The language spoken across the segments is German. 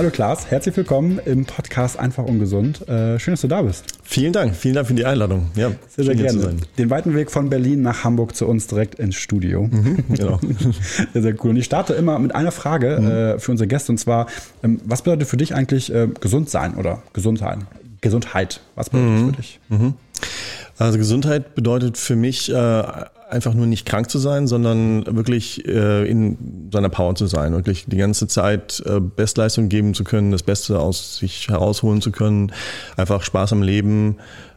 Hallo Klaas, herzlich willkommen im Podcast Einfach Ungesund. Äh, schön, dass du da bist. Vielen Dank, vielen Dank für die Einladung. Ja, sehr, sehr gerne. Den weiten Weg von Berlin nach Hamburg zu uns direkt ins Studio. Mhm, genau. sehr, sehr cool. Und ich starte immer mit einer Frage mhm. äh, für unsere Gäste und zwar, ähm, was bedeutet für dich eigentlich äh, gesund sein oder Gesundheit? Gesundheit, was bedeutet mhm. für dich? Mhm. Also Gesundheit bedeutet für mich einfach nur nicht krank zu sein, sondern wirklich äh, in seiner Power zu sein, wirklich die ganze Zeit äh, Bestleistung geben zu können, das Beste aus sich herausholen zu können, einfach Spaß am Leben.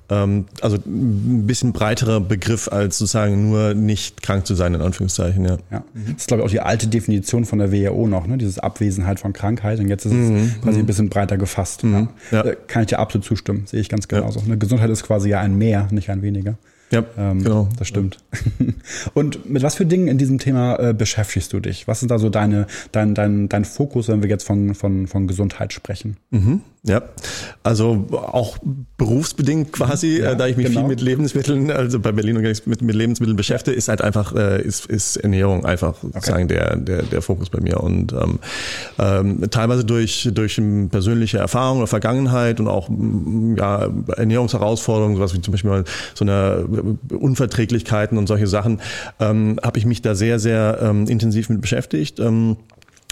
Ähm, also ein bisschen breiterer Begriff als sozusagen nur nicht krank zu sein, in Anführungszeichen, ja. ja. Das ist, glaube ich, auch die alte Definition von der WHO noch, ne? dieses Abwesenheit von Krankheit. Und jetzt ist es mhm. quasi ein bisschen breiter gefasst. Mhm. Ja. Ja. Kann ich dir absolut zustimmen, sehe ich ganz genauso. Eine Gesundheit ist quasi ja ein Mehr, nicht ein weniger. Ja, ähm, genau. Das stimmt. Und mit was für Dingen in diesem Thema äh, beschäftigst du dich? Was ist da so deine, dein, dein, dein Fokus, wenn wir jetzt von, von, von Gesundheit sprechen? Mhm. Ja, also auch berufsbedingt quasi, ja, äh, da ich mich genau. viel mit Lebensmitteln, also bei Berlin mit, mit Lebensmitteln beschäftige, ist halt einfach, äh, ist, ist Ernährung einfach okay. sozusagen der, der, der Fokus bei mir. Und ähm, ähm, teilweise durch, durch persönliche Erfahrungen oder Vergangenheit und auch ja, Ernährungsherausforderungen, sowas wie zum Beispiel mal so eine Unverträglichkeiten und solche Sachen, ähm, habe ich mich da sehr, sehr ähm, intensiv mit beschäftigt. Ähm,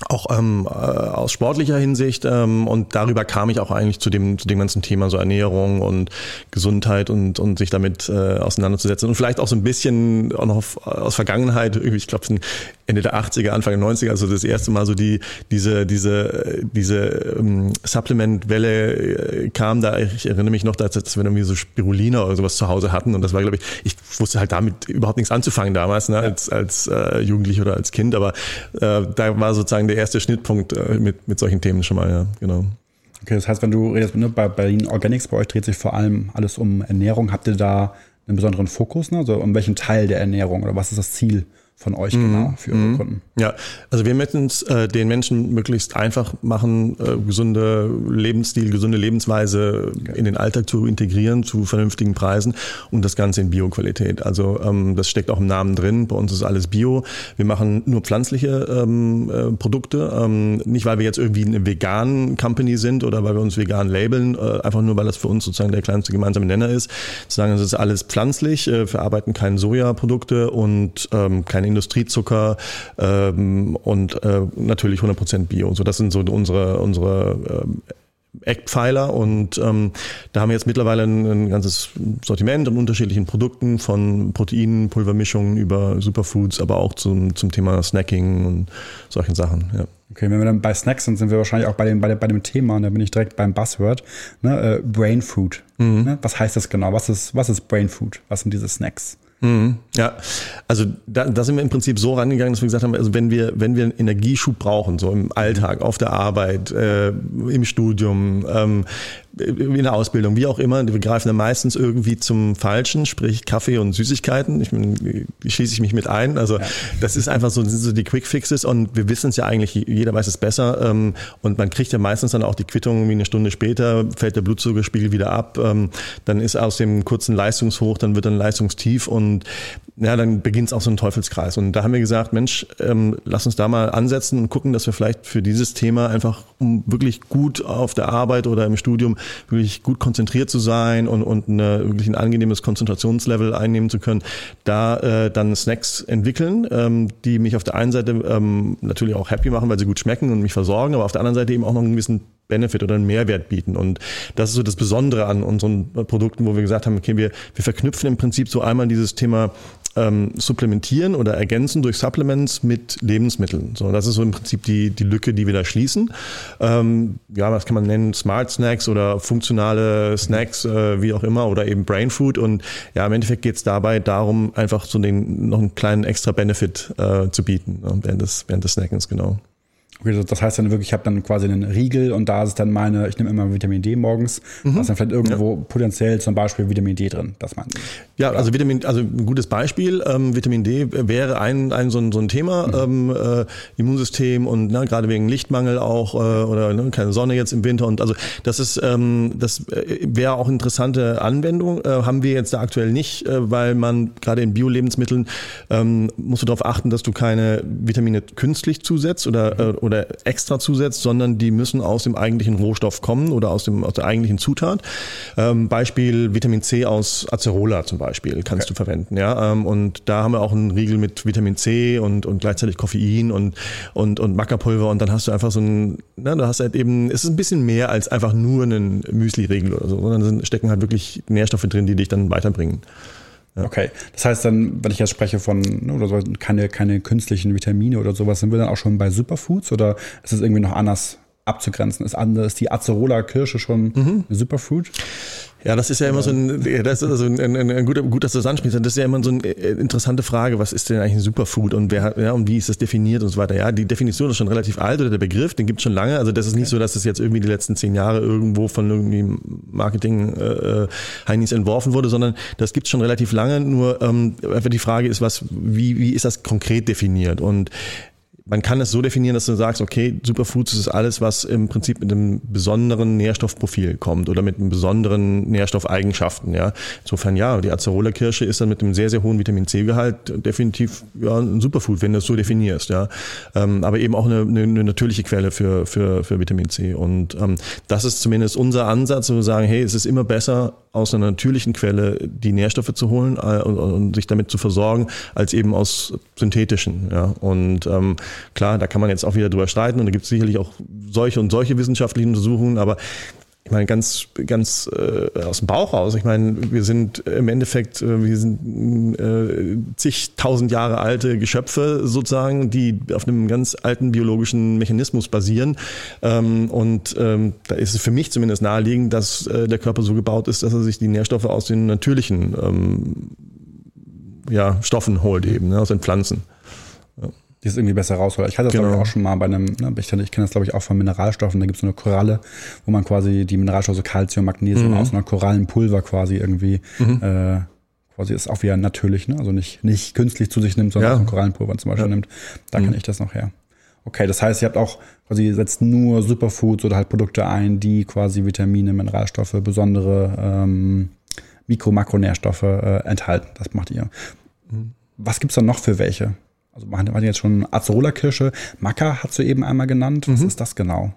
auch ähm, äh, aus sportlicher Hinsicht ähm, und darüber kam ich auch eigentlich zu dem zu dem ganzen Thema so Ernährung und Gesundheit und und sich damit äh, auseinanderzusetzen. Und vielleicht auch so ein bisschen auch noch auf, aus Vergangenheit. Ich glaube Ende der 80er Anfang der 90er also das erste Mal so die diese diese diese ähm, Supplement Welle äh, kam da ich erinnere mich noch dass, dass wir irgendwie so Spirulina oder sowas zu Hause hatten und das war glaube ich ich wusste halt damit überhaupt nichts anzufangen damals ne, als als äh, Jugendlich oder als Kind aber äh, da war sozusagen der erste Schnittpunkt äh, mit, mit solchen Themen schon mal, ja, genau. Okay, das heißt, wenn du redest, ne, bei Berlin Organics, bei euch dreht sich vor allem alles um Ernährung. Habt ihr da einen besonderen Fokus? Ne? Also um welchen Teil der Ernährung oder was ist das Ziel von euch mhm. genau für eure mhm. Kunden? Ja, also wir möchten es äh, den Menschen möglichst einfach machen, äh, gesunde Lebensstil, gesunde Lebensweise okay. in den Alltag zu integrieren zu vernünftigen Preisen und das Ganze in Bioqualität. Also ähm, das steckt auch im Namen drin. Bei uns ist alles Bio. Wir machen nur pflanzliche ähm, äh, Produkte, ähm, nicht weil wir jetzt irgendwie eine vegan Company sind oder weil wir uns vegan labeln, äh, einfach nur weil das für uns sozusagen der kleinste gemeinsame Nenner ist. Zu sagen, es ist alles pflanzlich, äh, wir verarbeiten keine Sojaprodukte und ähm, keine Industriezucker ähm, und äh, natürlich 100% Bio. So, das sind so unsere, unsere ähm, Eckpfeiler und ähm, da haben wir jetzt mittlerweile ein, ein, ganzes Sortiment an unterschiedlichen Produkten von Proteinen, Pulvermischungen über Superfoods, aber auch zum, zum Thema Snacking und solchen Sachen. Ja. Okay, wenn wir dann bei Snacks sind, sind wir wahrscheinlich auch bei dem, bei dem, bei dem Thema, und da bin ich direkt beim Buzzword, ne, äh, Brain Food. Mhm. Ne? Was heißt das genau? Was ist, was ist Brain Food? Was sind diese Snacks? Mhm, ja, also da, da sind wir im Prinzip so rangegangen, dass wir gesagt haben, also wenn wir, wenn wir einen Energieschub brauchen, so im Alltag, auf der Arbeit, äh, im Studium, ähm, in der Ausbildung, wie auch immer, wir greifen dann meistens irgendwie zum Falschen, sprich Kaffee und Süßigkeiten. Ich, ich schließe ich mich mit ein. Also ja. das ist einfach so, sind so die Quick Fixes und wir wissen es ja eigentlich, jeder weiß es besser. Ähm, und man kriegt ja meistens dann auch die Quittung wie eine Stunde später, fällt der Blutzuckerspiegel wieder ab, ähm, dann ist aus dem kurzen Leistungshoch, dann wird dann Leistungstief und ja, dann beginnt es auch so ein Teufelskreis. Und da haben wir gesagt, Mensch, ähm, lass uns da mal ansetzen und gucken, dass wir vielleicht für dieses Thema einfach, um wirklich gut auf der Arbeit oder im Studium wirklich gut konzentriert zu sein und, und eine, wirklich ein angenehmes Konzentrationslevel einnehmen zu können, da äh, dann Snacks entwickeln, ähm, die mich auf der einen Seite ähm, natürlich auch happy machen, weil sie gut schmecken und mich versorgen, aber auf der anderen Seite eben auch noch einen gewissen Benefit oder einen Mehrwert bieten. Und das ist so das Besondere an unseren Produkten, wo wir gesagt haben, okay, wir, wir verknüpfen im Prinzip so einmal dieses Thema ähm, supplementieren oder ergänzen durch Supplements mit Lebensmitteln. So, das ist so im Prinzip die, die Lücke, die wir da schließen. Ähm, ja, was kann man nennen? Smart Snacks oder funktionale Snacks, äh, wie auch immer, oder eben Brain Food. Und ja, im Endeffekt geht es dabei darum, einfach so den noch einen kleinen extra Benefit äh, zu bieten ne, während des, während des Snackens, genau. Okay, das heißt dann wirklich, ich habe dann quasi einen Riegel und da ist dann meine, ich nehme immer Vitamin D morgens, mhm. da ist dann vielleicht irgendwo ja. potenziell zum Beispiel Vitamin D drin, das meinen Sie? Ja, also Vitamin, also ein gutes Beispiel, ähm, Vitamin D wäre ein, ein so, ein, so ein Thema, mhm. ähm, äh, Immunsystem und ne, gerade wegen Lichtmangel auch äh, oder ne, keine Sonne jetzt im Winter und also das ist, ähm, das äh, wäre auch interessante Anwendung, äh, haben wir jetzt da aktuell nicht, äh, weil man gerade in Bio-Lebensmitteln ähm, musst du darauf achten, dass du keine Vitamine künstlich zusetzt oder, äh, oder oder extra zusetzt, sondern die müssen aus dem eigentlichen Rohstoff kommen oder aus, dem, aus der eigentlichen Zutat. Ähm, Beispiel Vitamin C aus Acerola zum Beispiel kannst okay. du verwenden. Ja? Ähm, und da haben wir auch einen Riegel mit Vitamin C und, und gleichzeitig Koffein und, und, und Mackerpulver und dann hast du einfach so ein, na, du hast halt eben, es ist ein bisschen mehr als einfach nur ein Müsli-Riegel oder so, sondern stecken halt wirklich Nährstoffe drin, die dich dann weiterbringen. Ja. Okay, das heißt dann, wenn ich jetzt spreche von ne, oder so, keine, keine künstlichen Vitamine oder sowas, sind wir dann auch schon bei Superfoods oder ist es irgendwie noch anders abzugrenzen? Ist, anders, die Acerola-Kirsche schon mhm. Superfood? Ja, das ist ja immer so ein, das ist also ein, ein, ein guter, gut, dass du das ansprichst. Das ist ja immer so eine äh, interessante Frage. Was ist denn eigentlich ein Superfood und wer, ja, und wie ist das definiert und so weiter? Ja, die Definition ist schon relativ alt oder der Begriff, den gibt es schon lange. Also das ist nicht so, dass das jetzt irgendwie die letzten zehn Jahre irgendwo von irgendwie Marketing äh, äh Heinis entworfen wurde, sondern das gibt es schon relativ lange. Nur ähm, einfach die Frage ist, was, wie, wie ist das konkret definiert? Und man kann es so definieren, dass du sagst, okay, Superfoods ist alles, was im Prinzip mit einem besonderen Nährstoffprofil kommt oder mit einem besonderen Nährstoffeigenschaften. Ja. Insofern ja, die Acerola-Kirsche ist dann mit einem sehr, sehr hohen Vitamin C-Gehalt definitiv ja, ein Superfood, wenn du es so definierst. Ja. Ähm, aber eben auch eine, eine, eine, natürliche Quelle für, für, für Vitamin C. Und ähm, das ist zumindest unser Ansatz, wo wir sagen, hey, es ist immer besser, aus einer natürlichen Quelle die Nährstoffe zu holen äh, und, und, sich damit zu versorgen, als eben aus synthetischen. Ja. Und ähm, klar, da kann man jetzt auch wieder drüber streiten und da gibt es sicherlich auch solche und solche wissenschaftlichen Untersuchungen, aber ich meine, ganz, ganz äh, aus dem Bauch raus. Ich meine, wir sind im Endeffekt, äh, wir sind äh, zigtausend Jahre alte Geschöpfe sozusagen, die auf einem ganz alten biologischen Mechanismus basieren. Ähm, und ähm, da ist es für mich zumindest naheliegend, dass äh, der Körper so gebaut ist, dass er sich die Nährstoffe aus den natürlichen ähm, ja, Stoffen holt eben, ne, aus den Pflanzen die es irgendwie besser rausholt. Ich hatte das, genau. glaube ich, auch schon mal bei einem, ne, ich, ich kenne das, glaube ich, auch von Mineralstoffen. Da gibt es so eine Koralle, wo man quasi die Mineralstoffe Calcium, Magnesium mhm. aus einer Korallenpulver quasi irgendwie mhm. äh, quasi ist auch wieder natürlich, ne? also nicht, nicht künstlich zu sich nimmt, sondern ja. Korallenpulver zum Beispiel ja. nimmt. Da mhm. kann ich das noch her. Okay, das heißt, ihr habt auch quasi setzt nur Superfoods oder halt Produkte ein, die quasi Vitamine, Mineralstoffe, besondere ähm, Mikro-, Makronährstoffe äh, enthalten. Das macht ihr. Mhm. Was gibt's dann noch für welche? Also wir hatten jetzt schon Acerola-Kirsche. Maca hat sie eben einmal genannt. Was mhm. ist das genau?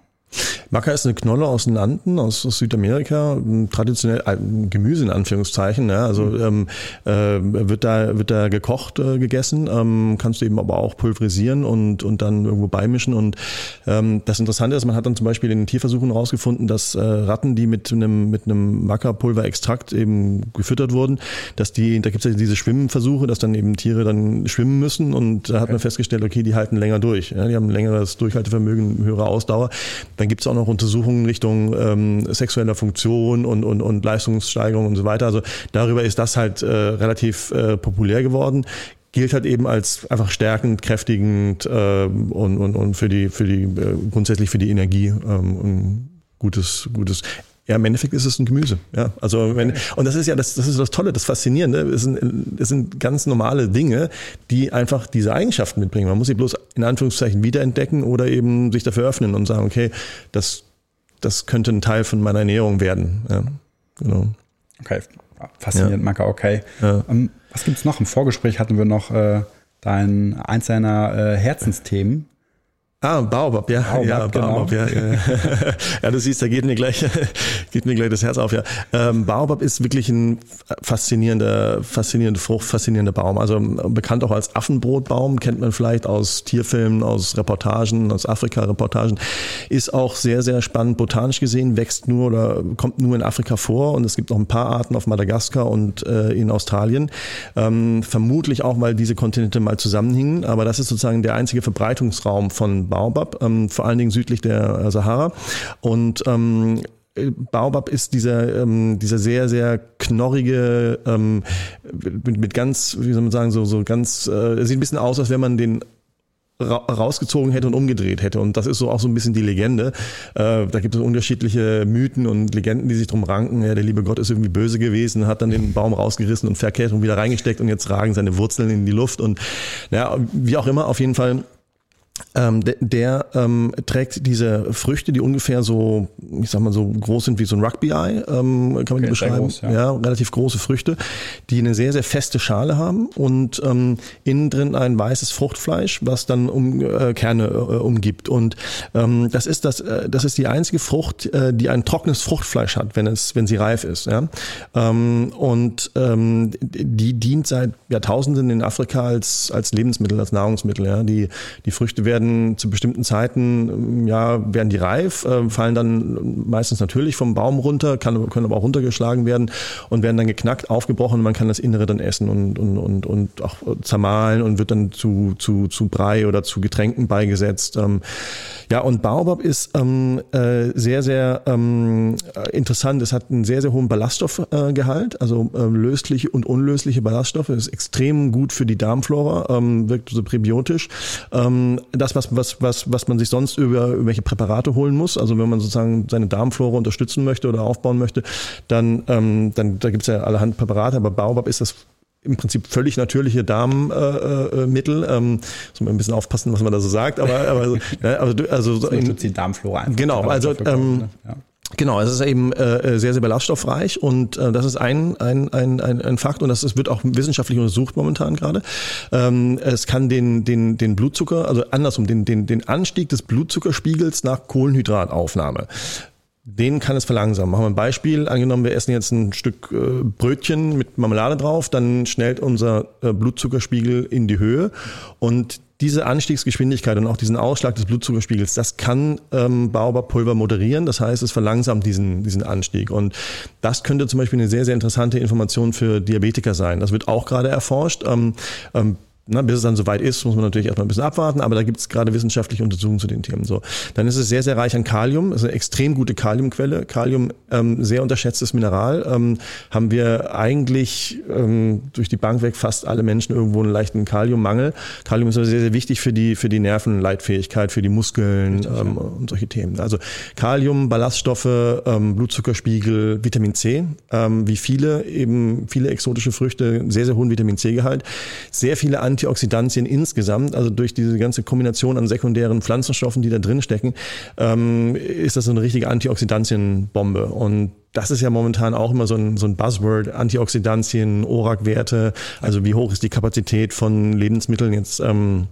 Maca ist eine Knolle aus den Anden, aus, aus Südamerika, traditionell äh, Gemüse in Anführungszeichen. Ja, also mhm. ähm, äh, wird da wird da gekocht äh, gegessen, ähm, kannst du eben aber auch pulverisieren und und dann irgendwo beimischen. Und ähm, das Interessante ist, man hat dann zum Beispiel in den Tierversuchen herausgefunden, dass äh, Ratten, die mit einem mit einem Maca-Pulverextrakt eben gefüttert wurden, dass die da gibt es ja diese Schwimmversuche, dass dann eben Tiere dann schwimmen müssen und da hat man festgestellt, okay, die halten länger durch, ja, die haben längeres Durchhaltevermögen, höhere Ausdauer. Dann gibt es auch noch Untersuchungen Richtung ähm, sexueller Funktion und, und, und Leistungssteigerung und so weiter. Also darüber ist das halt äh, relativ äh, populär geworden gilt halt eben als einfach stärkend, kräftigend äh, und, und, und für die, für die äh, grundsätzlich für die Energie ähm, ein gutes, gutes. Ja, im Endeffekt ist es ein Gemüse. Ja, also wenn, und das ist ja das, das ist das Tolle, das Faszinierende. Es sind, es sind ganz normale Dinge, die einfach diese Eigenschaften mitbringen. Man muss sie bloß in Anführungszeichen wiederentdecken oder eben sich dafür öffnen und sagen, okay, das das könnte ein Teil von meiner Ernährung werden. Ja, genau. Okay, faszinierend, ja. Maka, okay. Ja. Ähm, was gibt's noch? Im Vorgespräch hatten wir noch äh, dein eins deiner äh, Herzensthemen, Ah, Baobab, ja. Baobab, ja, Baobab, genau. ja, ja. ja, du siehst, da geht mir gleich, geht mir gleich das Herz auf, ja. Ähm, Baobab ist wirklich ein faszinierender, faszinierende Frucht, faszinierender Baum. Also bekannt auch als Affenbrotbaum, kennt man vielleicht aus Tierfilmen, aus Reportagen, aus Afrika-Reportagen. Ist auch sehr, sehr spannend botanisch gesehen, wächst nur oder kommt nur in Afrika vor und es gibt noch ein paar Arten auf Madagaskar und äh, in Australien. Ähm, vermutlich auch, weil diese Kontinente mal zusammenhingen, aber das ist sozusagen der einzige Verbreitungsraum von Baobab, ähm, vor allen Dingen südlich der Sahara. Und ähm, Baobab ist dieser, ähm, dieser sehr, sehr knorrige, ähm, mit, mit ganz, wie soll man sagen, so, so ganz, äh, sieht ein bisschen aus, als wenn man den rausgezogen hätte und umgedreht hätte. Und das ist so auch so ein bisschen die Legende. Äh, da gibt es unterschiedliche Mythen und Legenden, die sich drum ranken. Ja, der liebe Gott ist irgendwie böse gewesen, hat dann den Baum rausgerissen und verkehrt und wieder reingesteckt und jetzt ragen seine Wurzeln in die Luft. Und naja, wie auch immer, auf jeden Fall ähm, der, der ähm, trägt diese Früchte, die ungefähr so, ich sag mal so groß sind wie so ein Rugby-Eye, ähm, kann man okay, die beschreiben. Groß, ja. ja. relativ große Früchte, die eine sehr, sehr feste Schale haben und ähm, innen drin ein weißes Fruchtfleisch, was dann um äh, Kerne äh, umgibt. Und ähm, das ist das, äh, das ist die einzige Frucht, äh, die ein trockenes Fruchtfleisch hat, wenn es, wenn sie reif ist. Ja? Ähm, und ähm, die dient seit Jahrtausenden in Afrika als als Lebensmittel, als Nahrungsmittel. Ja? Die die Früchte werden zu bestimmten Zeiten, ähm, ja, werden die reif, äh, fallen dann meistens natürlich vom Baum runter, kann, können aber auch runtergeschlagen werden und werden dann geknackt, aufgebrochen und man kann das Innere dann essen und, und, und, und auch zermahlen und wird dann zu, zu, zu Brei oder zu Getränken beigesetzt. Ähm, ja, und Baobab ist ähm, äh, sehr, sehr interessant. Es hat einen sehr, sehr hohen Ballaststoffgehalt, also äh, lösliche und unlösliche Ballaststoffe. Ist extrem gut für die Darmflora, ähm, wirkt so präbiotisch. Ähm, das, was, was, was, was man sich sonst über irgendwelche Präparate holen muss, also wenn man sozusagen seine Darmflora unterstützen möchte oder aufbauen möchte, dann, ähm, dann da gibt's ja allerhand Präparate, aber Baobab ist das im Prinzip völlig natürliche Darmmittel. Äh, äh, ähm, muss man ein bisschen aufpassen, was man da so sagt, aber, aber ne, also, also so in, die Darmflora einfach. Genau, also ähm, ne? ja. Genau, es ist eben äh, sehr, sehr ballaststoffreich und äh, das ist ein, ein, ein, ein, ein Fakt und das ist, wird auch wissenschaftlich untersucht momentan gerade. Ähm, es kann den, den, den Blutzucker, also andersrum, den, den, den Anstieg des Blutzuckerspiegels nach Kohlenhydrataufnahme den kann es verlangsamen. Machen wir ein Beispiel. Angenommen, wir essen jetzt ein Stück äh, Brötchen mit Marmelade drauf, dann schnellt unser äh, Blutzuckerspiegel in die Höhe und diese Anstiegsgeschwindigkeit und auch diesen Ausschlag des Blutzuckerspiegels, das kann ähm, Baobabpulver moderieren. Das heißt, es verlangsamt diesen, diesen Anstieg. Und das könnte zum Beispiel eine sehr, sehr interessante Information für Diabetiker sein. Das wird auch gerade erforscht. Ähm, ähm, na, bis es dann soweit ist, muss man natürlich erstmal ein bisschen abwarten, aber da gibt es gerade wissenschaftliche Untersuchungen zu den Themen. So, dann ist es sehr, sehr reich an Kalium, es ist eine extrem gute Kaliumquelle. Kalium, ähm, sehr unterschätztes Mineral. Ähm, haben wir eigentlich ähm, durch die Bank weg fast alle Menschen irgendwo einen leichten Kaliummangel. Kalium ist aber sehr, sehr wichtig für die, für die Nervenleitfähigkeit, für die Muskeln Richtig, ähm, ja. und solche Themen. Also Kalium, Ballaststoffe, ähm, Blutzuckerspiegel, Vitamin C, ähm, wie viele eben viele exotische Früchte, sehr, sehr hohen Vitamin C-Gehalt, sehr viele Antioxidantien insgesamt, also durch diese ganze Kombination an sekundären Pflanzenstoffen, die da drin stecken, ähm, ist das so eine richtige Antioxidantienbombe. Und das ist ja momentan auch immer so ein, so ein Buzzword, Antioxidantien, ORAC-Werte, also wie hoch ist die Kapazität von Lebensmitteln jetzt ähm,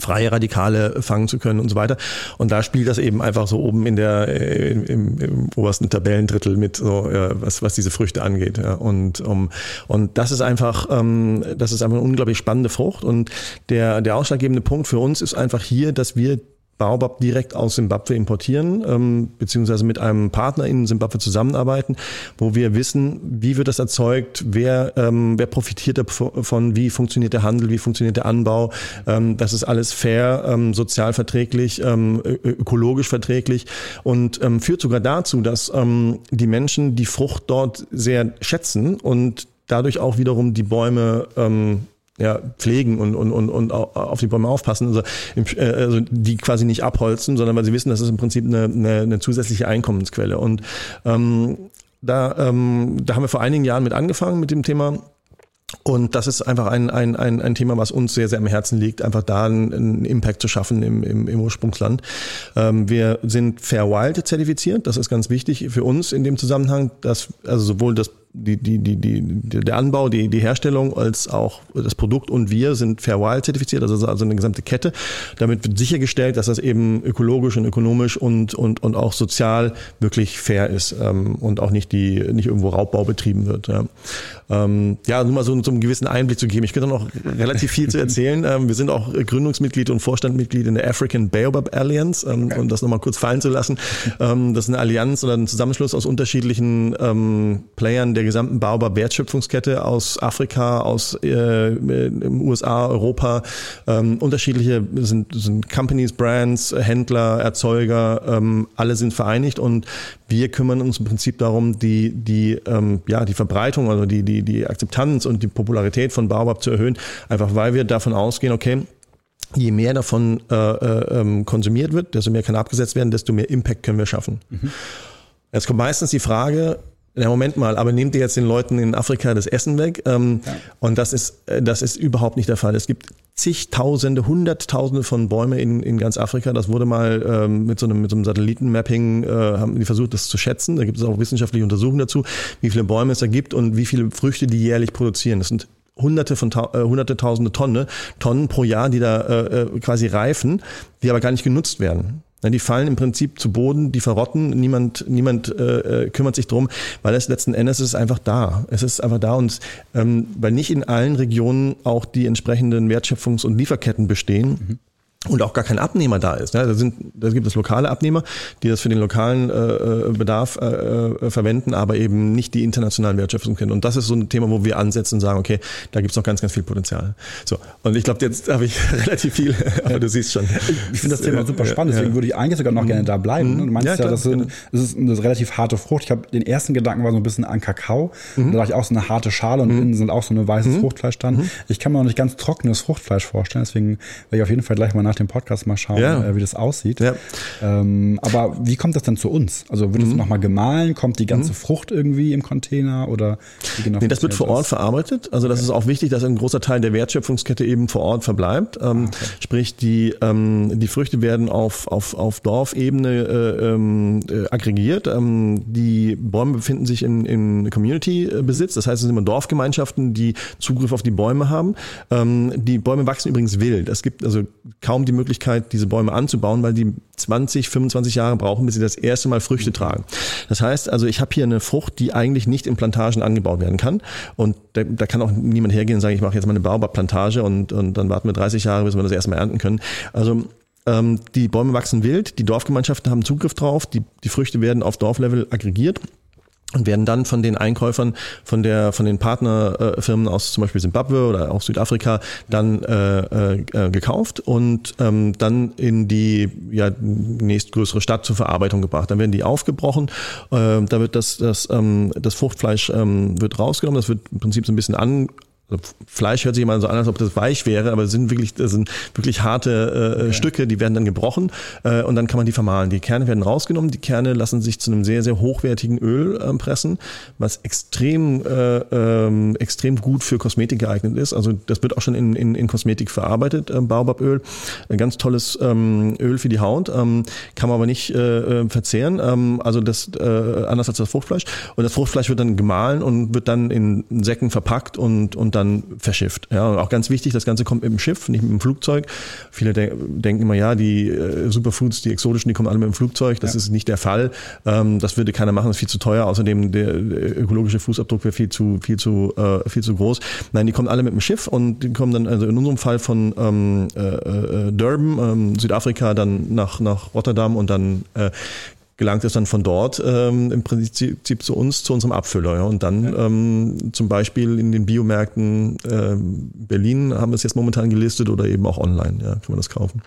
freie Radikale fangen zu können und so weiter. Und da spielt das eben einfach so oben in der äh, im, im obersten Tabellendrittel mit, so äh, was was diese Früchte angeht. Ja. Und um, und das ist einfach ähm, das ist einfach eine unglaublich spannende Frucht. Und der der ausschlaggebende Punkt für uns ist einfach hier, dass wir Baobab direkt aus Simbabwe importieren, ähm, beziehungsweise mit einem Partner in Simbabwe zusammenarbeiten, wo wir wissen, wie wird das erzeugt, wer, ähm, wer profitiert davon, wie funktioniert der Handel, wie funktioniert der Anbau. Ähm, das ist alles fair, ähm, sozial verträglich, ähm, ökologisch verträglich und ähm, führt sogar dazu, dass ähm, die Menschen die Frucht dort sehr schätzen und dadurch auch wiederum die Bäume ähm, ja, pflegen und, und, und, und auf die Bäume aufpassen, also, äh, also die quasi nicht abholzen, sondern weil sie wissen, das ist im Prinzip eine, eine, eine zusätzliche Einkommensquelle. Und ähm, da, ähm, da haben wir vor einigen Jahren mit angefangen mit dem Thema und das ist einfach ein, ein, ein, ein Thema, was uns sehr, sehr am Herzen liegt, einfach da einen, einen Impact zu schaffen im, im, im Ursprungsland. Ähm, wir sind Fair Wild zertifiziert, das ist ganz wichtig für uns in dem Zusammenhang, dass also sowohl das die, die, die, die, der Anbau, die, die Herstellung als auch das Produkt und wir sind Fair Wild zertifiziert, also, also eine gesamte Kette. Damit wird sichergestellt, dass das eben ökologisch und ökonomisch und, und, und auch sozial wirklich fair ist ähm, und auch nicht, die, nicht irgendwo Raubbau betrieben wird. Ja, ähm, ja nur mal so, so einen gewissen Einblick zu geben. Ich könnte noch relativ viel zu erzählen. Ähm, wir sind auch Gründungsmitglied und Vorstandmitglied in der African Baobab Alliance, ähm, okay. um das nochmal kurz fallen zu lassen. Ähm, das ist eine Allianz oder ein Zusammenschluss aus unterschiedlichen ähm, Playern der gesamten Baobab-Wertschöpfungskette aus Afrika, aus äh, USA, Europa. Ähm, unterschiedliche sind, sind Companies, Brands, Händler, Erzeuger, ähm, alle sind vereinigt und wir kümmern uns im Prinzip darum, die, die, ähm, ja, die Verbreitung, also die, die, die Akzeptanz und die Popularität von Baobab zu erhöhen, einfach weil wir davon ausgehen, okay, je mehr davon äh, äh, ähm, konsumiert wird, desto mehr kann abgesetzt werden, desto mehr Impact können wir schaffen. Mhm. Jetzt kommt meistens die Frage, Ja, Moment mal, aber nehmt ihr jetzt den Leuten in Afrika das Essen weg? Ähm, ja. Und das ist, äh, das ist überhaupt nicht der Fall. Es gibt zigtausende, hunderttausende von Bäume in, in ganz Afrika. Das wurde mal ähm, mit, so einem, mit so einem Satellitenmapping, äh, haben die versucht, das zu schätzen. Da gibt es auch wissenschaftliche Untersuchungen dazu, wie viele Bäume es da gibt und wie viele Früchte die jährlich produzieren. Das sind hunderte von äh, hunderte tausende Tonnen, Tonnen pro Jahr, die da äh, äh quasi reifen, die aber gar nicht genutzt werden. Die fallen im Prinzip zu Boden, die verrotten, niemand, niemand äh, äh, kümmert sich drum, weil es letzten Endes ist einfach da. Es ist einfach da und ähm, weil nicht in allen Regionen auch die entsprechenden Wertschöpfungs- und Lieferketten bestehen. Mhm und auch gar kein Abnehmer da ist. Da, sind, da gibt es lokale Abnehmer, die das für den lokalen äh, äh, Bedarf äh, äh, verwenden, aber eben nicht die internationalen Wertschöpfungsketten. Und das ist so ein Thema, wo wir ansetzen und sagen, okay, da gibt es noch ganz, ganz viel Potenzial. So, und ich glaube, jetzt habe ich relativ viel, aber du siehst schon. Ich finde das Thema super spannend, deswegen würde ich eigentlich sogar noch mhm. gerne da bleiben. Mhm. Du meinst ja, ja das, sind, das, ist eine relativ harte Frucht. Ich habe den ersten Gedanken war so ein bisschen an Kakao. Mhm. Da dachte ich auch so eine harte Schale und mhm. innen sind auch so eine weißes mhm. Fruchtfleisch dran. Mhm. Ich kann mir noch nicht ganz trockenes Fruchtfleisch vorstellen, deswegen werde ich auf jeden Fall gleich mal nach dem Podcast mal schauen, ja. äh, wie das aussieht. Ja. Ähm, aber wie kommt das denn zu uns? Also wird es mhm. nochmal gemahlen? Kommt die ganze mhm. Frucht irgendwie im Container oder wie genau? Nee, das wird vor Ort verarbeitet. Also das okay. ist auch wichtig, dass ein großer Teil der Wertschöpfungskette eben vor Ort verbleibt. Ähm, ah, okay. Sprich, die, ähm, die Früchte werden auf, auf, auf Dorfebene äh, ähm, äh, aggregiert. Ähm, die Bäume befinden sich in, in Community-Besitz. Das heißt, es sind immer Dorfgemeinschaften, die Zugriff auf die Bäume haben. Ähm, die Bäume wachsen übrigens wild. Es gibt also kaum die Möglichkeit, diese Bäume anzubauen, weil die 20, 25 Jahre brauchen, bis sie das erste Mal Früchte tragen. Das heißt also, ich habe hier eine Frucht, die eigentlich nicht in Plantagen angebaut werden kann. Und da, da kann auch niemand hergehen und sagen, ich mache jetzt mal eine Baobab-Plantage und, und dann warten wir 30 Jahre, bis wir das erste Mal ernten können. Also ähm, die Bäume wachsen wild, die Dorfgemeinschaften haben Zugriff drauf, die, die Früchte werden auf Dorflevel aggregiert und werden dann von den Einkäufern von der von den Partnerfirmen aus zum Beispiel Zimbabwe oder auch Südafrika dann äh, äh, gekauft und ähm, dann in die ja, nächstgrößere Stadt zur Verarbeitung gebracht. Dann werden die aufgebrochen, äh, da wird das das ähm, das Fruchtfleisch ähm, wird rausgenommen, das wird im Prinzip so ein bisschen an also Fleisch hört sich immer so an, als ob das weich wäre, aber es sind wirklich, das sind wirklich harte äh, okay. Stücke, die werden dann gebrochen äh, und dann kann man die vermahlen. Die Kerne werden rausgenommen, die Kerne lassen sich zu einem sehr, sehr hochwertigen Öl äh, pressen, was extrem, äh, äh, extrem gut für Kosmetik geeignet ist. Also das wird auch schon in, in, in Kosmetik verarbeitet, äh, Baobaböl. Ein ganz tolles ähm, Öl für die Haut, ähm, kann man aber nicht äh, äh verzehren, ähm, also das äh, anders als das Fruchtfleisch. Und das Fruchtfleisch wird dann gemahlen und wird dann in Säcken verpackt und, und dann verschifft. Ja, und auch ganz wichtig, das Ganze kommt mit dem Schiff, nicht mit dem Flugzeug. Viele de denken immer, ja, die äh, Superfoods, die exotischen, die kommen alle mit dem Flugzeug. Das ja. ist nicht der Fall. Ähm, das würde keiner machen, das ist viel zu teuer. Außerdem der, der ökologische Fußabdruck wäre viel zu, viel zu, äh, viel zu groß. Nein, die kommen alle mit dem Schiff und die kommen dann, also in unserem Fall von ähm, äh, äh Durban, ähm, Südafrika, dann nach, nach Rotterdam und dann äh, gelangt es dann von dort ähm, im Prinzip zu uns, zu unserem Abfüller. Ja. Und dann ja. ähm, zum Beispiel in den Biomärkten äh, Berlin haben wir es jetzt momentan gelistet oder eben auch online, ja, kann man das kaufen.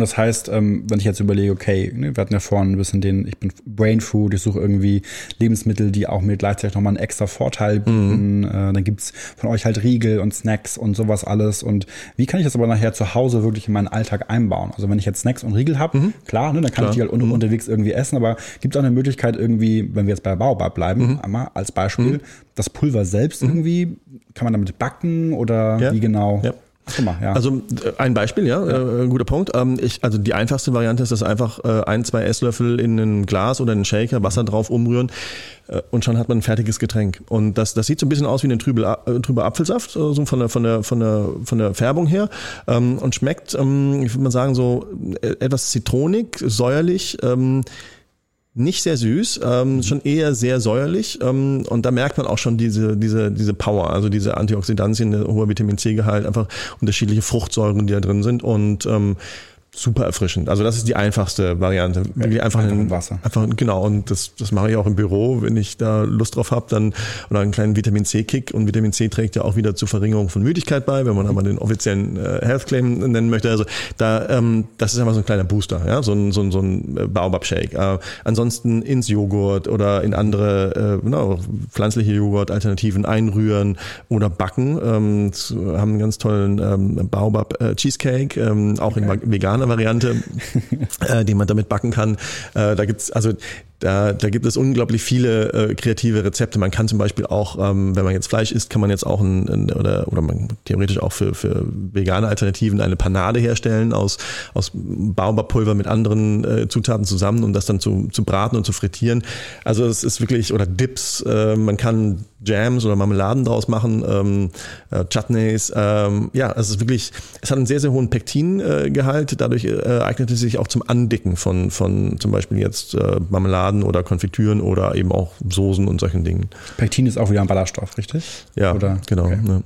Und das heißt, ähm, wenn ich jetzt überlege, okay, ne, wir hatten ja vorhin ein bisschen den, ich bin Brain Food, ich suche irgendwie Lebensmittel, die auch mir gleichzeitig nochmal einen extra Vorteil bieten. Mhm. Äh, dann gibt's von euch halt Riegel und Snacks und sowas alles. Und wie kann ich das aber nachher zu Hause wirklich in meinen Alltag einbauen? Also wenn ich jetzt Snacks und Riegel habe, mhm. klar, ne, dann kann klar. ich die halt mhm. unterwegs irgendwie essen, aber gibt es auch eine Möglichkeit irgendwie, wenn wir jetzt bei Baobab bleiben, mhm. einmal als Beispiel, mhm. das Pulver selbst mhm. irgendwie, kann man damit backen oder ja. wie genau? Ja. Mal, ja. Also äh, ein Beispiel, ja, ja. Äh, guter Punkt. Ähm, ich, also die einfachste Variante ist, dass einfach äh, ein, zwei Esslöffel in ein Glas oder in einen Shaker Wasser drauf umrühren äh, und schon hat man ein fertiges Getränk. Und das, das sieht so ein bisschen aus wie ein trüber, äh, trüber Apfelsaft, so von der, von der, von der, von der Färbung her ähm, und schmeckt, ähm, ich würde mal sagen, so äh, etwas zitronig, säuerlich. Ähm, nicht sehr süß, ähm, mhm. schon eher sehr säuerlich ähm, und da merkt man auch schon diese diese diese Power, also diese Antioxidantien, hoher Vitamin C-Gehalt, einfach unterschiedliche Fruchtsäuren, die da drin sind und ähm, super erfrischend. Also das ist die einfachste Variante. Wirklich einfach, einfach ein Wasser. Einfach genau und das das mache ich auch im Büro, wenn ich da Lust drauf habe, dann oder einen kleinen Vitamin C Kick und Vitamin C trägt ja auch wieder zur Verringerung von Müdigkeit bei, wenn man aber den offiziellen äh, Health Claim nennen möchte. Also da ähm, das ist einfach so ein kleiner Booster, ja, so ein so ein, so ein äh, Baobab Shake. Äh, ansonsten ins Joghurt oder in andere äh, genau, pflanzliche Joghurt Alternativen einrühren oder backen. Ähm, haben einen ganz tollen ähm, Baobab äh, Cheesecake, ähm, auch okay. in veganer Variante, äh, die man damit backen kann. Äh, da gibt's also da, da gibt es unglaublich viele äh, kreative Rezepte. Man kann zum Beispiel auch, ähm, wenn man jetzt Fleisch isst, kann man jetzt auch ein, ein oder oder man theoretisch auch für, für vegane Alternativen eine Panade herstellen aus aus Baumwollpulver mit anderen äh, Zutaten zusammen und das dann zu, zu braten und zu frittieren. Also es ist wirklich oder Dips. Äh, man kann Jams oder Marmeladen draus machen, ähm, äh, Chutneys. Ähm, ja, es ist wirklich, es hat einen sehr, sehr hohen Pektingehalt. Äh, Dadurch äh, eignet es sich auch zum Andicken von, von zum Beispiel jetzt äh, Marmeladen oder Konfitüren oder eben auch Soßen und solchen Dingen. Pektin ist auch wieder ein Ballaststoff, richtig? Ja, oder? genau. Okay. Ja.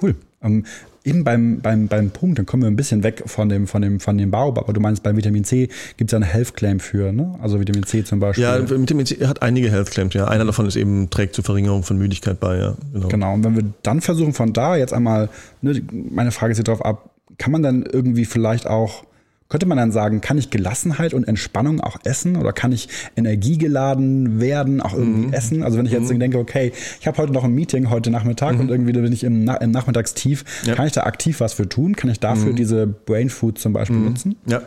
Cool. Ähm, eben beim, beim, beim Punkt, dann kommen wir ein bisschen weg von dem, von dem, von dem Baub, aber du meinst, beim Vitamin C gibt es ja eine Health Claim für, ne? Also Vitamin C zum Beispiel. Ja, Vitamin C hat einige Health Claims, ja. Einer davon ist eben, trägt zur Verringerung von Müdigkeit bei, ja. Genau. genau. Und wenn wir dann versuchen, von da jetzt einmal, ne, meine Frage ist hier drauf ab, kann man dann irgendwie vielleicht auch könnte man dann sagen, kann ich Gelassenheit und Entspannung auch essen oder kann ich energiegeladen werden, auch irgendwie mhm. essen? Also wenn ich jetzt mhm. denke, okay, ich habe heute noch ein Meeting heute Nachmittag mhm. und irgendwie bin ich im, Na im Nachmittagstief, ja. kann ich da aktiv was für tun? Kann ich dafür mhm. diese Brain Food zum Beispiel mhm. nutzen? Ja.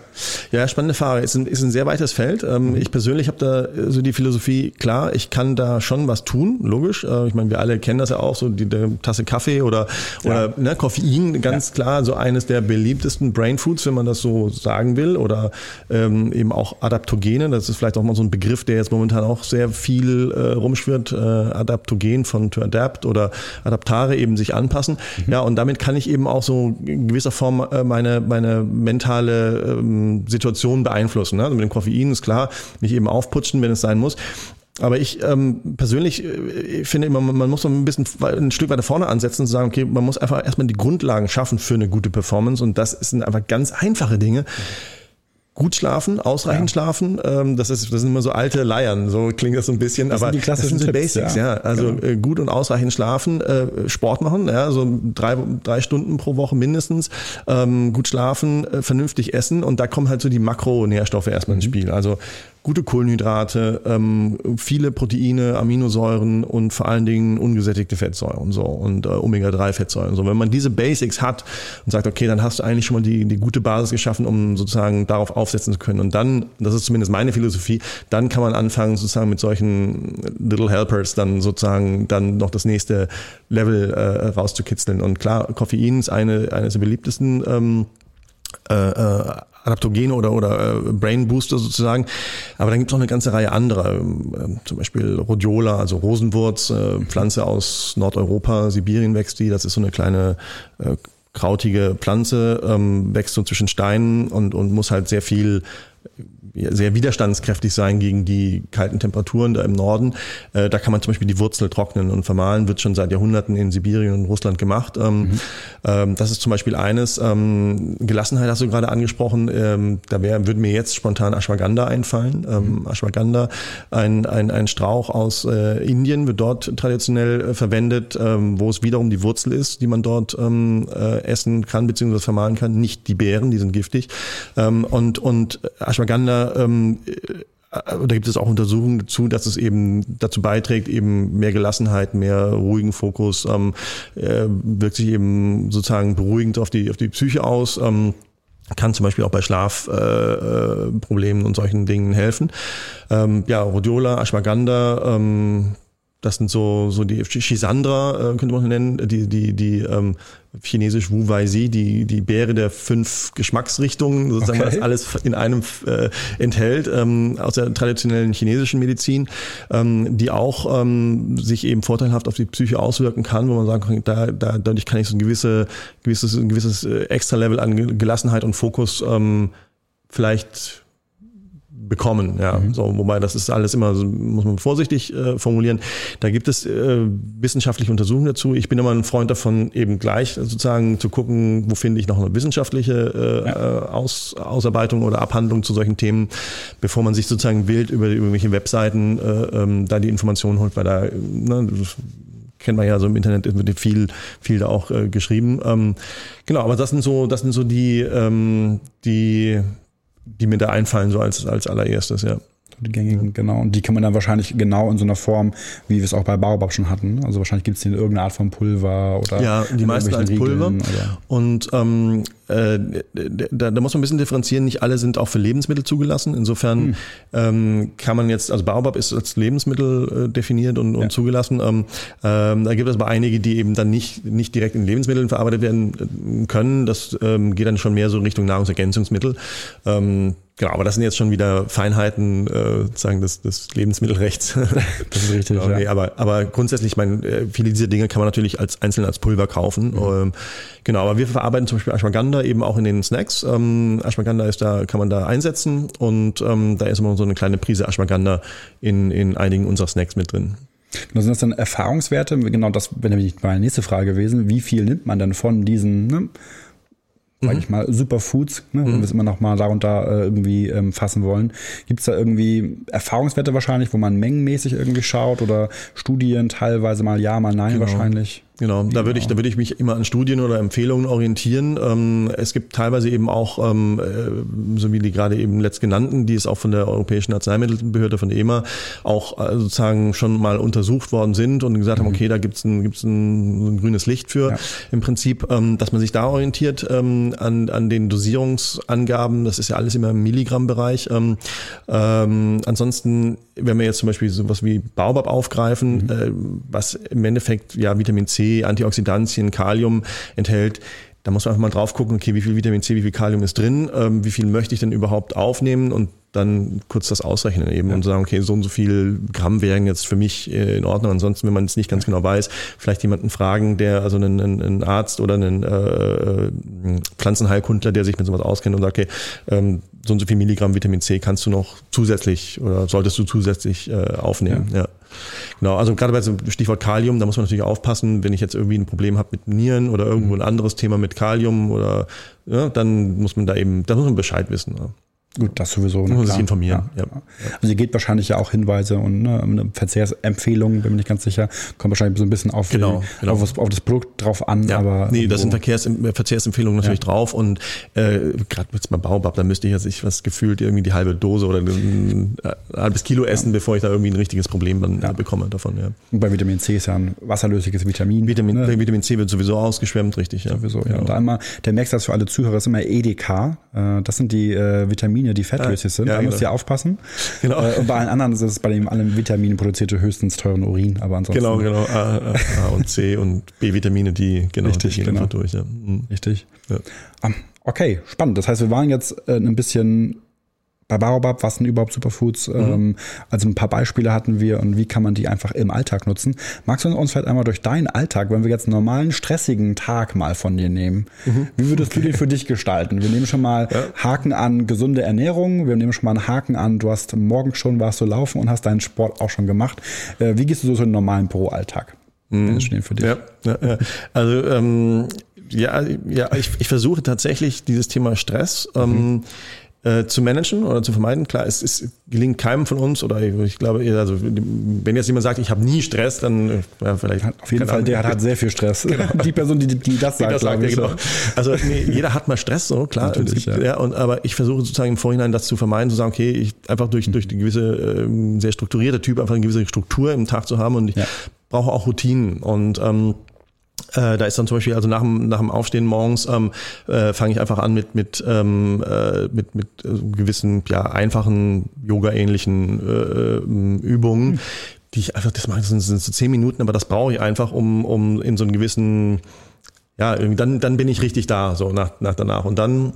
ja, spannende Frage. Ist ein, ist ein sehr weites Feld. Ähm, mhm. ich persönlich habe da so die Philosophie, klar, ich kann da schon was tun, logisch. Äh, ich meine, wir alle kennen das ja auch, so die, die Tasse Kaffee oder, ja. oder ne, Koffein, ganz ja. klar, so eines der beliebtesten Brain Foods, wenn man das so sagt sagen will oder ähm, eben auch Adaptogene. Das ist vielleicht auch mal so ein Begriff, der jetzt momentan auch sehr viel äh, rumschwirrt. Äh, Adaptogen von to adapt oder Adaptare eben sich anpassen. Mhm. Ja, und damit kann ich eben auch so in gewisser Form äh, meine, meine mentale ähm, Situation beeinflussen. Ne? Also mit dem Koffein ist klar, mich eben aufputschen, wenn es sein muss. Aber ich ähm, persönlich äh, finde immer, man muss so ein bisschen ein Stück weiter vorne ansetzen und sagen, okay, man muss einfach erstmal die Grundlagen schaffen für eine gute Performance und das sind einfach ganz einfache Dinge. Gut schlafen, ausreichend ja. schlafen. Ähm, das, ist, das sind immer so alte Leiern, so klingt das so ein bisschen. Das aber sind die klassischen das sind so Basics, ja. ja. Also genau. äh, gut und ausreichend schlafen, äh, Sport machen, ja, so drei, drei Stunden pro Woche mindestens, ähm, gut schlafen, äh, vernünftig essen und da kommen halt so die Makronährstoffe erstmal mhm. ins Spiel. Also gute Kohlenhydrate, ähm, viele Proteine, Aminosäuren und vor allen Dingen ungesättigte Fettsäuren so und äh, Omega-3-Fettsäuren. So, wenn man diese Basics hat und sagt, okay, dann hast du eigentlich schon mal die, die gute Basis geschaffen, um sozusagen darauf aufsetzen zu können. Und dann, das ist zumindest meine Philosophie, dann kann man anfangen, sozusagen mit solchen Little Helpers dann sozusagen dann noch das nächste Level äh, rauszukitzeln. Und klar, Koffein ist eine, eines der beliebtesten ähm, äh, äh Adaptogene oder, oder äh, Brain Booster sozusagen. Aber dann gibt es noch eine ganze Reihe anderer, äh, zum Beispiel Rhodiola, also Rosenwurz, äh, Pflanze aus Nordeuropa, Sibirien wächst die. Das ist so eine kleine äh, krautige Pflanze, ähm, wächst so zwischen Steinen und, und muss halt sehr viel sehr widerstandskräftig sein gegen die kalten Temperaturen da im Norden. Äh, da kann man zum Beispiel die Wurzel trocknen und vermahlen, wird schon seit Jahrhunderten in Sibirien und Russland gemacht. Ähm, mhm. ähm, das ist zum Beispiel eines. Ähm, Gelassenheit hast du gerade angesprochen. Ähm, da wär, würde mir jetzt spontan Ashwagandha einfallen. Ähm, mhm. Ashwagandha, ein, ein, ein Strauch aus äh, Indien, wird dort traditionell äh, verwendet, ähm, wo es wiederum die Wurzel ist, die man dort ähm, äh, essen kann bzw. vermahlen kann. Nicht die Beeren, die sind giftig. Ähm, und, und Ashwagandha ähm, äh, da gibt es auch Untersuchungen dazu, dass es eben dazu beiträgt, eben mehr Gelassenheit, mehr ruhigen Fokus, ähm, äh, wirkt sich eben sozusagen beruhigend auf die, auf die Psyche aus. Ähm, kann zum Beispiel auch bei Schlafproblemen äh, äh und solchen Dingen helfen. Ähm, ja, Rhodiola, Ashwagandha, ähm, das sind so, so die Shisandra, äh, könnte man nennen, die, die, die ähm, chinesisch Wu Wei Si, die, die Beere der fünf Geschmacksrichtungen, sozusagen, okay. was alles in einem äh, enthält, ähm, aus der traditionellen chinesischen Medizin, ähm, die auch ähm, sich eben vorteilhaft auf die Psyche auswirken kann, wo man sagen kann, da, da, dadurch kann ich so ein gewisse, gewisses, ein gewisses äh, Extra-Level an Gelassenheit und Fokus ähm, vielleicht bekommen. Ja, mhm. so, wobei das ist alles immer, muss man vorsichtig äh, formulieren. Da gibt es äh, wissenschaftliche Untersuchungen dazu. Ich bin immer ein Freund davon, eben gleich sozusagen zu gucken, wo finde ich noch eine wissenschaftliche äh, ja. Aus, Ausarbeitung oder Abhandlung zu solchen Themen, bevor man sich sozusagen wild über irgendwelche Webseiten äh, ähm, da die Informationen holt, weil da ne, kennt man ja so im Internet wird viel viel da auch äh, geschrieben. Ähm, genau, aber das sind so das sind so die ähm, die die mir da einfallen, so als, als allererstes, ja. Die gängigen, ja. genau. Und die kann man dann wahrscheinlich genau in so einer Form, wie wir es auch bei Baobab schon hatten. Also wahrscheinlich gibt es die in irgendeiner Art von Pulver oder. Ja, die meisten als Riegeln Pulver. Und ähm, äh, da, da muss man ein bisschen differenzieren. Nicht alle sind auch für Lebensmittel zugelassen. Insofern hm. ähm, kann man jetzt, also Baobab ist als Lebensmittel äh, definiert und, und ja. zugelassen. Ähm, ähm, da gibt es aber einige, die eben dann nicht, nicht direkt in Lebensmitteln verarbeitet werden äh, können. Das ähm, geht dann schon mehr so Richtung Nahrungsergänzungsmittel. Ähm, Genau, aber das sind jetzt schon wieder Feinheiten äh, sozusagen des, des Lebensmittelrechts. das ist richtig. genau, ja. aber, aber grundsätzlich, ich meine, äh, viele dieser Dinge kann man natürlich als einzeln als Pulver kaufen. Mhm. Ähm, genau, aber wir verarbeiten zum Beispiel Ashwagandha eben auch in den Snacks. Ähm, Ashwagandha ist da, kann man da einsetzen und ähm, da ist immer so eine kleine Prise Ashwagandha in, in einigen unserer Snacks mit drin. Genau, sind das dann Erfahrungswerte? Genau, das wäre nämlich meine nächste Frage gewesen. Wie viel nimmt man denn von diesen ne, sag mhm. ich mal, Superfoods, ne, wenn mhm. wir es immer noch mal darunter äh, irgendwie ähm, fassen wollen. Gibt es da irgendwie Erfahrungswerte wahrscheinlich, wo man mengenmäßig irgendwie schaut oder Studien teilweise mal ja, mal nein genau. wahrscheinlich? Genau, da würde ich, da würde ich mich immer an Studien oder Empfehlungen orientieren. Ähm, es gibt teilweise eben auch, ähm, äh, so wie die gerade eben letzt genannten, die ist auch von der Europäischen Arzneimittelbehörde, von EMA, auch äh, sozusagen schon mal untersucht worden sind und gesagt mhm. haben, okay, da gibt's ein, gibt's ein, ein grünes Licht für. Ja. Im Prinzip, ähm, dass man sich da orientiert an, an den Dosierungsangaben, das ist ja alles immer im Milligrammbereich. Ansonsten, wenn wir jetzt zum Beispiel sowas wie Baobab aufgreifen, mhm. äh, was im Endeffekt ja Vitamin C Antioxidantien, Kalium enthält. Da muss man einfach mal drauf gucken, okay, wie viel Vitamin C, wie viel Kalium ist drin, ähm, wie viel möchte ich denn überhaupt aufnehmen und dann kurz das ausrechnen eben ja. und sagen, okay, so und so viel Gramm wären jetzt für mich äh, in Ordnung. Ansonsten, wenn man es nicht ganz genau weiß, vielleicht jemanden fragen, der, also einen, einen Arzt oder einen äh, Pflanzenheilkundler, der sich mit sowas auskennt und sagt, okay, ähm, so und so viel Milligramm Vitamin C kannst du noch zusätzlich oder solltest du zusätzlich äh, aufnehmen. Ja. ja. Genau, also gerade bei dem Stichwort Kalium, da muss man natürlich aufpassen, wenn ich jetzt irgendwie ein Problem habe mit Nieren oder irgendwo ein anderes Thema mit Kalium oder ja, dann muss man da eben, da muss man Bescheid wissen. Ja. Gut, das sowieso. Ne, muss sich informieren. Ja, ja. Also ihr geht wahrscheinlich ja auch Hinweise und ne, Verzehrsempfehlungen, bin mir nicht ganz sicher. Kommt wahrscheinlich so ein bisschen auf, genau, die, genau. Auf, das, auf, das, Produkt drauf an. Ja, aber nee, da sind Verkehrs äh, Verzehrsempfehlungen natürlich drauf und äh, gerade jetzt mal Baobab, da müsste ich jetzt ich was gefühlt irgendwie die halbe Dose oder ein, ein äh, halbes Kilo essen, bevor ich da irgendwie ein richtiges Problem dann äh, bekomme davon. Ja. Und bei Vitamin C ist ja ein wasserlösliches Vitamin. Vitamin, ne? Vitamin C wird sowieso ausgeschwemmt, richtig. Ja. Sowieso, ja. Genau. Und einmal, der merkt das für alle Zuhörer, ist immer EDK. Das sind die äh, Vitamine, die fettlöslich sind. Ja, da genau. müsst ihr aufpassen. Genau. Äh, und bei allen anderen ist es bei dem allen Vitaminen produzierte höchstens teuren Urin, aber ansonsten. Genau, genau. A, A, und C und B-Vitamine, die genau Richtig, die genau. durch. Ja. Mhm. Richtig. Ja. Ah, okay, spannend. Das heißt, wir waren jetzt äh, ein bisschen bei Baobab, was sind überhaupt Superfoods? Mhm. Ähm, also ein paar Beispiele hatten wir und wie kann man die einfach im Alltag nutzen. Magst du uns vielleicht einmal durch deinen Alltag, wenn wir jetzt einen normalen, stressigen Tag mal von dir nehmen, mhm. wie würdest okay. du den für dich gestalten? Wir nehmen schon mal ja. Haken an gesunde Ernährung, wir nehmen schon mal einen Haken an, du hast morgen schon warst du laufen und hast deinen Sport auch schon gemacht. Äh, wie gehst du so in einen normalen Büroalltag? Mhm. für dich. Ja, ja, ja. Also ähm, ja, ja, ich, ich versuche tatsächlich dieses Thema Stress. Ähm, mhm äh, zu managen oder zu vermeiden. Klar, es, es gelingt keinem von uns oder ich glaube, also wenn jetzt jemand sagt, ich habe nie Stress, dann äh, ja, vielleicht. Auf jeden Fall, der hat, hat, sehr viel Stress. Genau. Die Person, die, die das sagt, die das sagt ja, genau. Also nee, jeder hat mal Stress, so klar. Gibt, ja. ja. und, aber ich versuche sozusagen im Vorhinein das zu vermeiden, zu sagen, okay, ich einfach durch, durch die gewisse, äh, sehr strukturierte Typ einfach eine gewisse Struktur im Tag zu haben und ich brauche auch Routinen und ähm, äh, da ist dann zum Beispiel, also nach dem, nach dem Aufstehen morgens ähm, äh, fange ich einfach an mit, mit, ähm, äh, mit, mit äh, gewissen, ja, einfachen, Yoga-ähnlichen äh, Übungen, die ich einfach, das mache ich, das sind so zehn Minuten, aber das brauche ich einfach, um, um in so einen gewissen, ja, dann, dann bin ich richtig da, so nach, nach danach. Und dann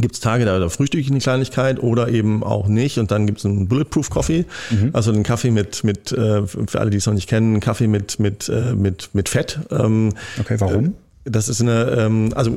gibt es Tage, da, da frühstücke ich eine Kleinigkeit oder eben auch nicht. Und dann gibt es einen Bulletproof Coffee, mhm. also einen Kaffee mit, mit äh, für alle, die es noch nicht kennen, einen Kaffee mit, mit, äh, mit, mit Fett. Ähm, okay, warum? Äh, das ist eine, ähm, also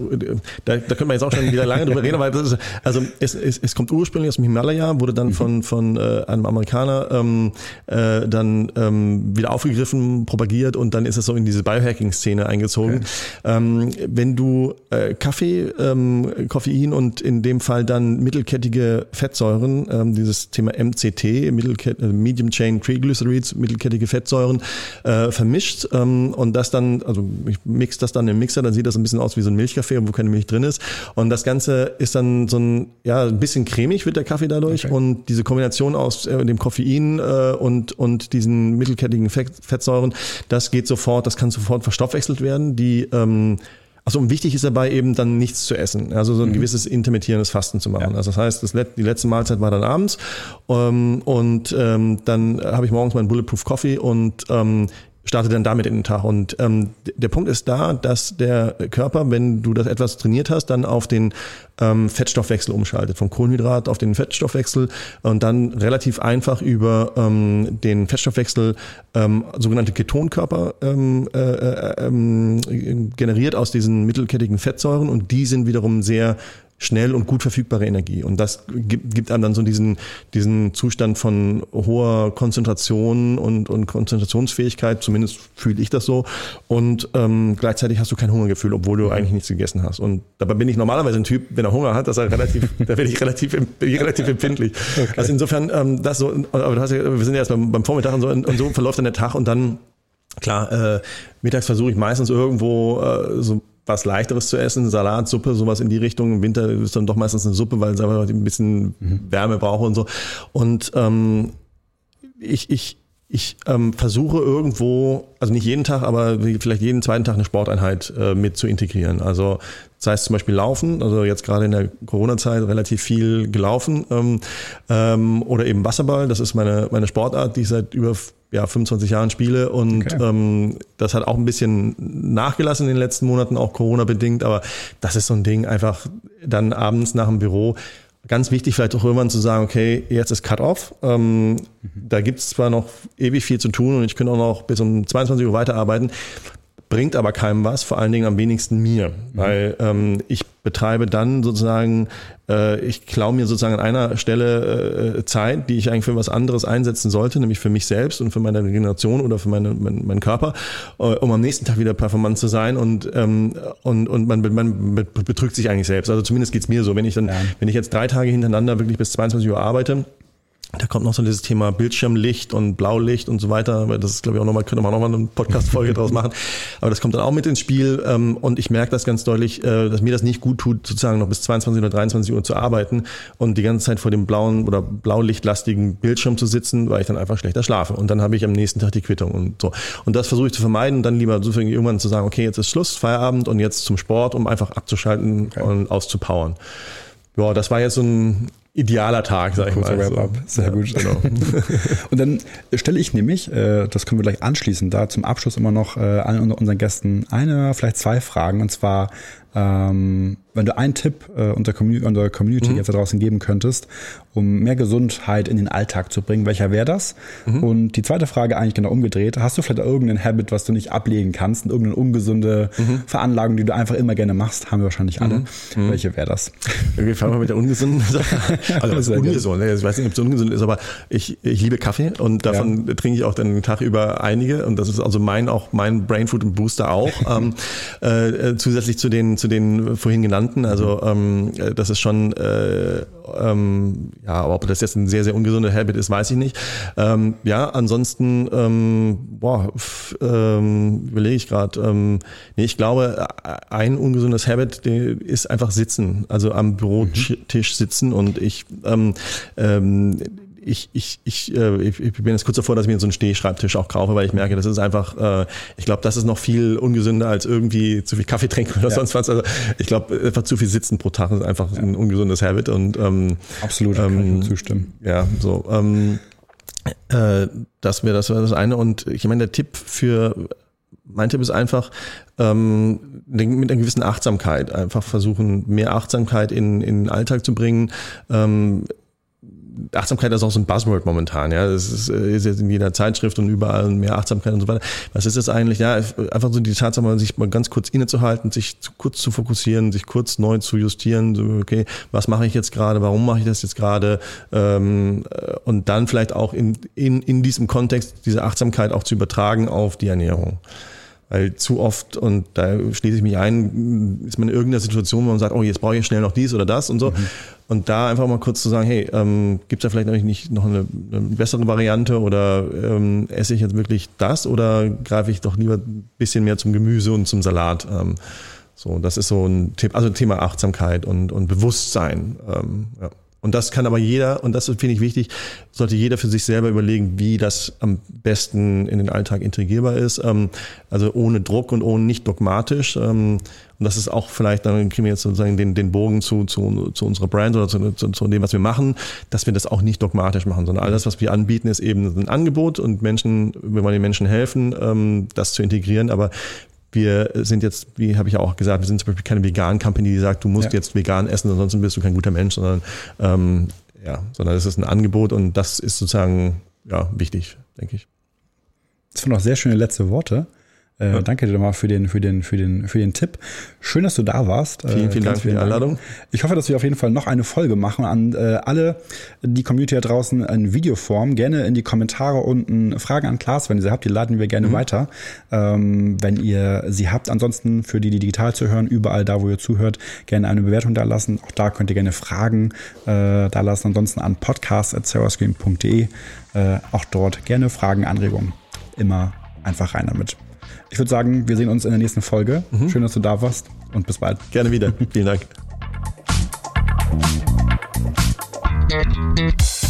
da, da könnte man jetzt auch schon wieder lange drüber reden, weil das ist, also es, es, es kommt ursprünglich aus dem Himalaya, wurde dann mhm. von, von äh, einem Amerikaner ähm, äh, dann ähm, wieder aufgegriffen, propagiert und dann ist es so in diese Biohacking-Szene eingezogen. Okay. Ähm, wenn du äh, Kaffee, ähm, Koffein und in dem Fall dann mittelkettige Fettsäuren, ähm, dieses Thema MCT, Mittelket also Medium Chain Triglycerides, mittelkettige Fettsäuren, äh, vermischt ähm, und das dann, also ich mix das dann im Mix Mixer, dann sieht das ein bisschen aus wie so ein Milchkaffee, wo keine Milch drin ist. Und das Ganze ist dann so ein, ja, ein bisschen cremig wird der Kaffee dadurch. Okay. Und diese Kombination aus äh, dem Koffein äh, und, und diesen mittelkettigen Fett, Fettsäuren, das geht sofort, das kann sofort verstoffwechselt werden. Die ähm, also und wichtig ist dabei eben dann nichts zu essen, also so ein mhm. gewisses intermittierendes Fasten zu machen. Ja. Also das heißt, das, die letzte Mahlzeit war dann abends ähm, und ähm, dann habe ich morgens meinen Bulletproof Coffee und ähm, starte dann damit in den Tag. Und ähm, der Punkt ist da, dass der Körper, wenn du das etwas trainiert hast, dann auf den ähm, Fettstoffwechsel umschaltet, vom Kohlenhydrat auf den Fettstoffwechsel und dann relativ einfach über ähm, den Fettstoffwechsel ähm, sogenannte Ketonkörper ähm, äh, äh, äh, generiert aus diesen mittelkettigen Fettsäuren und die sind wiederum sehr schnell und gut verfügbare Energie. Und das gibt, gibt einem dann so diesen, diesen Zustand von hoher Konzentration und, und Konzentrationsfähigkeit, zumindest fühle ich das so. Und ähm, gleichzeitig hast du kein Hungergefühl, obwohl du eigentlich nichts gegessen hast. Und dabei bin ich normalerweise ein Typ, wenn er Hunger hat, dass er relativ, da werde ich relativ, relativ empfindlich. Okay. Also insofern, ähm, das so, aber du hast ja, wir sind ja erst beim, beim Vormittag und so, und so verläuft dann der Tag und dann Klar, äh, mittags versuche ich meistens irgendwo äh, so was leichteres zu essen, Salat, Suppe, sowas in die Richtung. Im Winter ist dann doch meistens eine Suppe, weil es einfach ein bisschen mhm. Wärme brauche und so. Und ähm, ich, ich, ich ähm, versuche irgendwo, also nicht jeden Tag, aber vielleicht jeden zweiten Tag eine Sporteinheit äh, mit zu integrieren. Also das heißt zum Beispiel Laufen, also jetzt gerade in der Corona-Zeit relativ viel gelaufen ähm, ähm, oder eben Wasserball, das ist meine, meine Sportart, die ich seit über ja, 25 Jahren spiele und okay. ähm, das hat auch ein bisschen nachgelassen in den letzten Monaten, auch Corona-bedingt, aber das ist so ein Ding, einfach dann abends nach dem Büro Ganz wichtig vielleicht auch irgendwann zu sagen, okay, jetzt ist Cut-Off. Ähm, mhm. Da gibt es zwar noch ewig viel zu tun und ich könnte auch noch bis um 22 Uhr weiterarbeiten bringt aber keinem was, vor allen Dingen am wenigsten mir, mhm. weil ähm, ich betreibe dann sozusagen, äh, ich klaue mir sozusagen an einer Stelle äh, Zeit, die ich eigentlich für was anderes einsetzen sollte, nämlich für mich selbst und für meine Regeneration oder für meine, mein, meinen Körper, äh, um am nächsten Tag wieder performant zu sein und ähm, und und man, man betrügt sich eigentlich selbst. Also zumindest geht's mir so, wenn ich dann, ja. wenn ich jetzt drei Tage hintereinander wirklich bis 22 Uhr arbeite da kommt noch so dieses Thema Bildschirmlicht und Blaulicht und so weiter. weil Das ist, glaube ich, auch nochmal, könnte man nochmal eine Podcast-Folge draus machen. Aber das kommt dann auch mit ins Spiel. Ähm, und ich merke das ganz deutlich, äh, dass mir das nicht gut tut, sozusagen noch bis 22 oder 23 Uhr zu arbeiten und die ganze Zeit vor dem blauen oder blaulichtlastigen Bildschirm zu sitzen, weil ich dann einfach schlechter schlafe. Und dann habe ich am nächsten Tag die Quittung und so. Und das versuche ich zu vermeiden und dann lieber irgendwann zu sagen, okay, jetzt ist Schluss, Feierabend und jetzt zum Sport, um einfach abzuschalten okay. und auszupowern. Ja, das war jetzt so ein idealer Tag, sag ich mal. Wrap-up. Sehr ja, gut. Genau. und dann stelle ich nämlich, äh, das können wir gleich anschließen, da zum Abschluss immer noch äh, allen unseren Gästen eine, vielleicht zwei Fragen. Und zwar, ähm, wenn du einen Tipp äh, unserer, Community, unserer Community mhm. jetzt da draußen geben könntest, um mehr Gesundheit in den Alltag zu bringen, welcher wäre das? Mhm. Und die zweite Frage eigentlich genau umgedreht. Hast du vielleicht irgendeinen Habit, was du nicht ablegen kannst, irgendeine ungesunde mhm. Veranlagung, die du einfach immer gerne machst? Haben wir wahrscheinlich alle. Mhm. Mhm. Welche wäre das? Wir fangen mal mit der ungesunden Sache Also das ungesund, ne? ich weiß nicht, ob es ungesund ist, aber ich, ich liebe Kaffee und davon ja. trinke ich auch den Tag über einige und das ist also mein auch mein Brain Food und Booster auch. ähm, äh, zusätzlich zu den zu den vorhin genannten, also ähm, das ist schon äh, ähm, ja, aber ob das jetzt ein sehr, sehr ungesunder Habit ist, weiß ich nicht. Ähm, ja, ansonsten, ähm, boah, ähm, überlege ich gerade. Ähm, nee, ich glaube, ein ungesundes Habit ist einfach sitzen, also am Bürotisch sitzen und ich ähm, ähm, ich, ich, ich, äh, ich bin jetzt kurz davor, dass ich mir so einen Stehschreibtisch auch kaufe, weil ich merke, das ist einfach, äh, ich glaube, das ist noch viel ungesünder als irgendwie zu viel Kaffee trinken oder ja. sonst was. Also ich glaube, einfach zu viel Sitzen pro Tag ist einfach ja. ein ungesundes Habit und ähm, absolut ähm, kann ich zustimmen. Ja, so. Ähm, äh, das wäre das, wär das eine. Und ich meine, der Tipp für mein Tipp ist einfach, ähm, mit einer gewissen Achtsamkeit einfach versuchen, mehr Achtsamkeit in, in den Alltag zu bringen. Ähm, Achtsamkeit ist auch so ein Buzzword momentan, ja. Das ist, äh, ist jetzt in jeder Zeitschrift und überall mehr Achtsamkeit und so weiter. Was ist das eigentlich? Ja, einfach so die Tatsache, sich mal ganz kurz innezuhalten, sich zu, kurz zu fokussieren, sich kurz neu zu justieren, so, okay, was mache ich jetzt gerade, warum mache ich das jetzt gerade? Ähm, äh, und dann vielleicht auch in, in, in diesem Kontext diese Achtsamkeit auch zu übertragen auf die Ernährung. Weil zu oft, und da schließe ich mich ein, ist man in irgendeiner Situation, wo man sagt, oh, jetzt brauche ich schnell noch dies oder das und so. Mhm. Und da einfach mal kurz zu sagen, hey, ähm, gibt es da vielleicht nicht noch eine, eine bessere Variante oder ähm, esse ich jetzt wirklich das oder greife ich doch lieber ein bisschen mehr zum Gemüse und zum Salat? Ähm, so, das ist so ein Thema, also Thema Achtsamkeit und, und Bewusstsein. Ähm, ja. Und das kann aber jeder, und das finde ich wichtig, sollte jeder für sich selber überlegen, wie das am besten in den Alltag integrierbar ist. Ähm, also ohne Druck und ohne nicht dogmatisch. Ähm, und das ist auch vielleicht, dann kriegen wir jetzt sozusagen den, den Bogen zu, zu, zu unserer Brand oder zu, zu, zu dem, was wir machen, dass wir das auch nicht dogmatisch machen, sondern alles, was wir anbieten, ist eben ein Angebot und Menschen, wir wollen den Menschen helfen, ähm, das zu integrieren. Aber wir sind jetzt, wie habe ich auch gesagt, wir sind zum Beispiel keine Vegan-Company, die sagt, du musst ja. jetzt vegan essen, ansonsten bist du kein guter Mensch, sondern ähm, ja, sondern es ist ein Angebot und das ist sozusagen ja wichtig, denke ich. Das waren auch sehr schöne letzte Worte. Äh, ja. Danke dir nochmal für den, für, den, für, den, für den Tipp. Schön, dass du da warst. Vielen, vielen äh, Dank für die Einladung. Ich hoffe, dass wir auf jeden Fall noch eine Folge machen. An äh, alle, die Community da draußen in Videoform, gerne in die Kommentare unten Fragen an Klaas, wenn ihr sie habt, die laden wir gerne mhm. weiter, ähm, wenn ihr sie habt. Ansonsten für die, die digital zu hören, überall da, wo ihr zuhört, gerne eine Bewertung da lassen. Auch da könnt ihr gerne Fragen äh, da lassen. Ansonsten an podcast.serverscreen.de. Äh, auch dort gerne Fragen, Anregungen. Immer einfach rein damit. Ich würde sagen, wir sehen uns in der nächsten Folge. Mhm. Schön, dass du da warst und bis bald. Gerne wieder. Vielen Dank.